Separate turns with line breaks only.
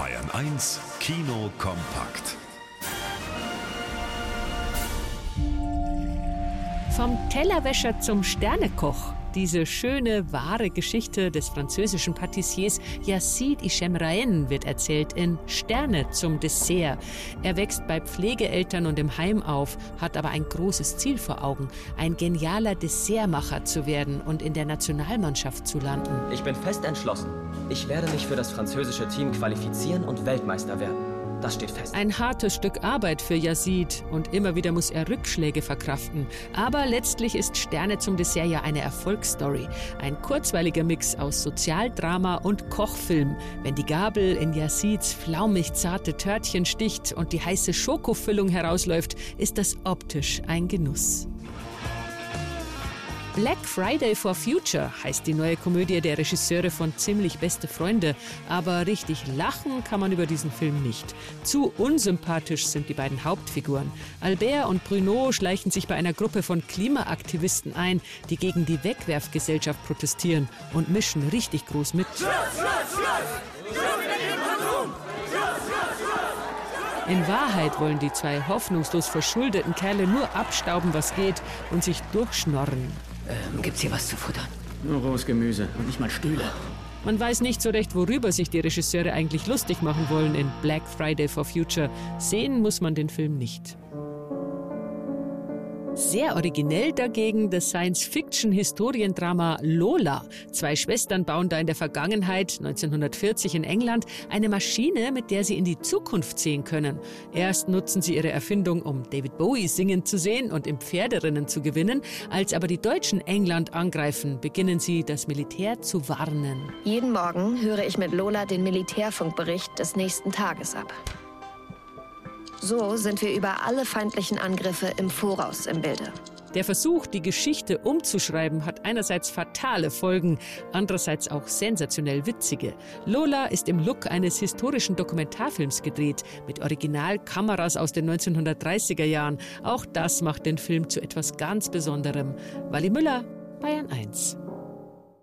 Bayern 1 Kino kompakt.
Vom Tellerwäscher zum Sternekoch. Diese schöne, wahre Geschichte des französischen Patissiers Yacine Hichem Raen wird erzählt in Sterne zum Dessert. Er wächst bei Pflegeeltern und im Heim auf, hat aber ein großes Ziel vor Augen, ein genialer Dessertmacher zu werden und in der Nationalmannschaft zu landen.
Ich bin fest entschlossen. Ich werde mich für das französische Team qualifizieren und Weltmeister werden. Das steht fest.
Ein hartes Stück Arbeit für Yazid und immer wieder muss er Rückschläge verkraften. Aber letztlich ist Sterne zum Dessert ja eine Erfolgsstory. Ein kurzweiliger Mix aus Sozialdrama und Kochfilm. Wenn die Gabel in Yazids flaumig zarte Törtchen sticht und die heiße Schokofüllung herausläuft, ist das optisch ein Genuss. Black Friday for Future heißt die neue Komödie der Regisseure von Ziemlich beste Freunde. Aber richtig lachen kann man über diesen Film nicht. Zu unsympathisch sind die beiden Hauptfiguren. Albert und Bruno schleichen sich bei einer Gruppe von Klimaaktivisten ein, die gegen die Wegwerfgesellschaft protestieren und mischen richtig groß mit. In Wahrheit wollen die zwei hoffnungslos verschuldeten Kerle nur abstauben, was geht und sich durchschnorren.
Ähm, gibt's hier was zu futtern?
Nur rohes Gemüse und nicht mal Stühle.
Man weiß nicht so recht, worüber sich die Regisseure eigentlich lustig machen wollen in Black Friday for Future. Sehen muss man den Film nicht. Sehr originell dagegen das Science-Fiction-Historiendrama Lola. Zwei Schwestern bauen da in der Vergangenheit, 1940 in England, eine Maschine, mit der sie in die Zukunft sehen können. Erst nutzen sie ihre Erfindung, um David Bowie singen zu sehen und im Pferderennen zu gewinnen. Als aber die Deutschen England angreifen, beginnen sie, das Militär zu warnen.
Jeden Morgen höre ich mit Lola den Militärfunkbericht des nächsten Tages ab. So sind wir über alle feindlichen Angriffe im Voraus im Bilde.
Der Versuch, die Geschichte umzuschreiben, hat einerseits fatale Folgen, andererseits auch sensationell witzige. Lola ist im Look eines historischen Dokumentarfilms gedreht, mit Originalkameras aus den 1930er Jahren. Auch das macht den Film zu etwas ganz Besonderem. Wally Müller, Bayern 1.